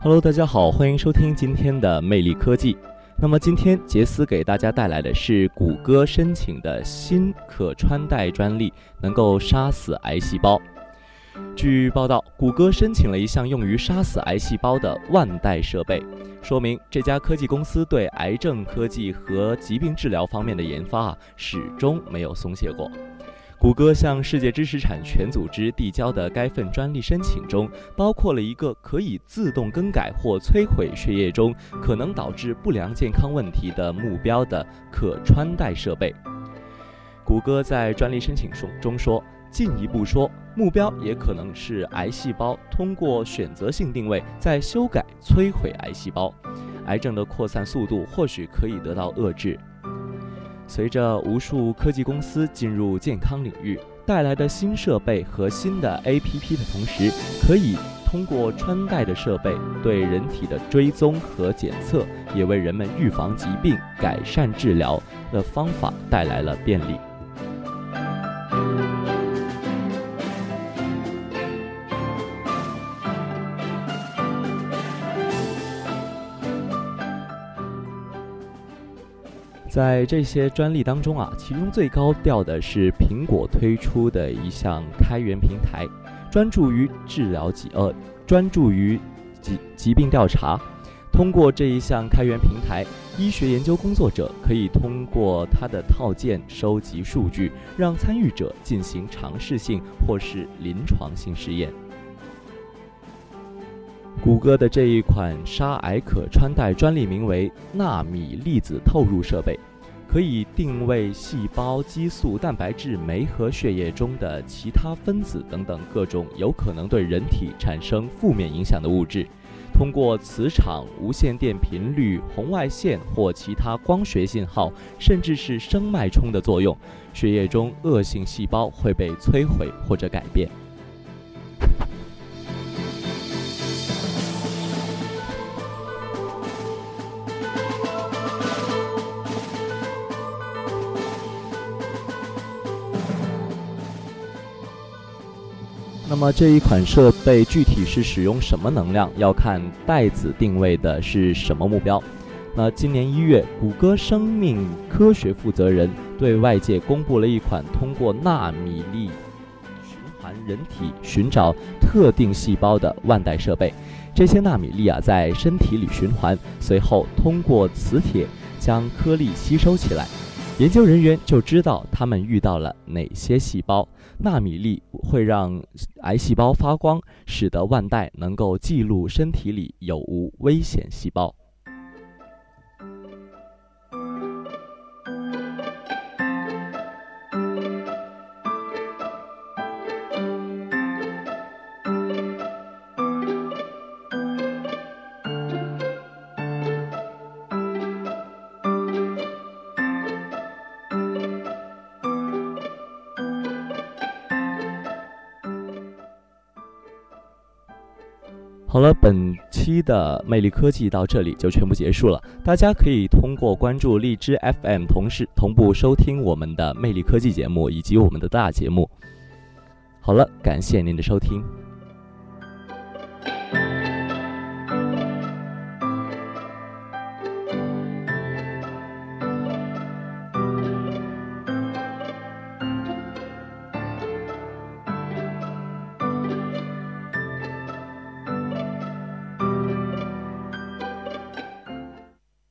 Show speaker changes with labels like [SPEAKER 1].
[SPEAKER 1] Hello，大家好，欢迎收听今天的魅力科技。那么今天杰斯给大家带来的是谷歌申请的新可穿戴专利，能够杀死癌细胞。据报道，谷歌申请了一项用于杀死癌细胞的万代设备，说明这家科技公司对癌症科技和疾病治疗方面的研发啊，始终没有松懈过。谷歌向世界知识产权组织递交的该份专利申请中，包括了一个可以自动更改或摧毁血液中可能导致不良健康问题的目标的可穿戴设备。谷歌在专利申请中中说，进一步说，目标也可能是癌细胞通过选择性定位再修改摧毁癌细胞，癌症的扩散速度或许可以得到遏制。随着无数科技公司进入健康领域，带来的新设备和新的 APP 的同时，可以通过穿戴的设备对人体的追踪和检测，也为人们预防疾病、改善治疗的方法带来了便利。在这些专利当中啊，其中最高调的是苹果推出的一项开源平台，专注于治疗疾呃，专注于疾疾病调查。通过这一项开源平台，医学研究工作者可以通过它的套件收集数据，让参与者进行尝试性或是临床性实验。谷歌的这一款杀癌可穿戴专利名为纳米粒子透入设备，可以定位细胞、激素、蛋白质、酶和血液中的其他分子等等各种有可能对人体产生负面影响的物质。通过磁场、无线电频率、红外线或其他光学信号，甚至是声脉冲的作用，血液中恶性细胞会被摧毁或者改变。那么这一款设备具体是使用什么能量，要看袋子定位的是什么目标。那今年一月，谷歌生命科学负责人对外界公布了一款通过纳米粒循环人体寻找特定细胞的万代设备。这些纳米粒啊，在身体里循环，随后通过磁铁将颗粒吸收起来。研究人员就知道他们遇到了哪些细胞。纳米粒会让癌细胞发光，使得腕带能够记录身体里有无危险细胞。好了，本期的魅力科技到这里就全部结束了。大家可以通过关注荔枝 FM，同时同步收听我们的魅力科技节目以及我们的大节目。好了，感谢您的收听。